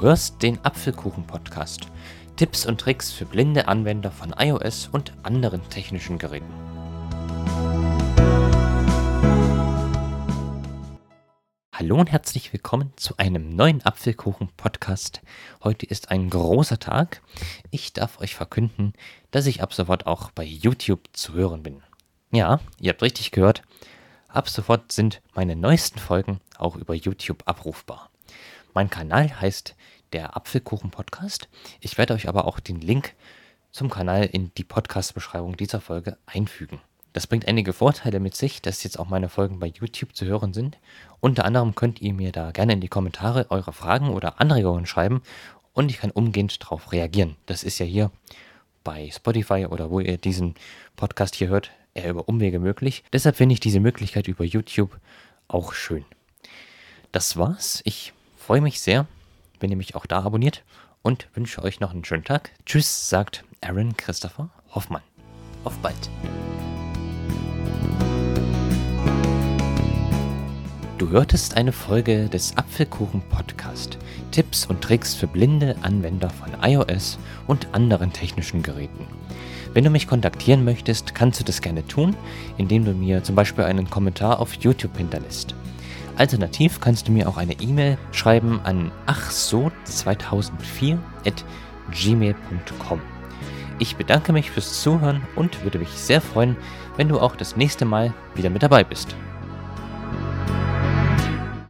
Du hörst den Apfelkuchen-Podcast. Tipps und Tricks für blinde Anwender von iOS und anderen technischen Geräten. Hallo und herzlich willkommen zu einem neuen Apfelkuchen-Podcast. Heute ist ein großer Tag. Ich darf euch verkünden, dass ich ab sofort auch bei YouTube zu hören bin. Ja, ihr habt richtig gehört. Ab sofort sind meine neuesten Folgen auch über YouTube abrufbar. Mein Kanal heißt der Apfelkuchen Podcast. Ich werde euch aber auch den Link zum Kanal in die Podcast-Beschreibung dieser Folge einfügen. Das bringt einige Vorteile mit sich, dass jetzt auch meine Folgen bei YouTube zu hören sind. Unter anderem könnt ihr mir da gerne in die Kommentare eure Fragen oder Anregungen schreiben und ich kann umgehend darauf reagieren. Das ist ja hier bei Spotify oder wo ihr diesen Podcast hier hört, eher über Umwege möglich. Deshalb finde ich diese Möglichkeit über YouTube auch schön. Das war's. Ich freue mich sehr, wenn ihr mich auch da abonniert und wünsche euch noch einen schönen Tag. Tschüss, sagt Aaron Christopher Hoffmann. Auf bald. Du hörtest eine Folge des Apfelkuchen Podcast. Tipps und Tricks für blinde Anwender von iOS und anderen technischen Geräten. Wenn du mich kontaktieren möchtest, kannst du das gerne tun, indem du mir zum Beispiel einen Kommentar auf YouTube hinterlässt. Alternativ kannst du mir auch eine E-Mail schreiben an achso2004 at gmail.com. Ich bedanke mich fürs Zuhören und würde mich sehr freuen, wenn du auch das nächste Mal wieder mit dabei bist.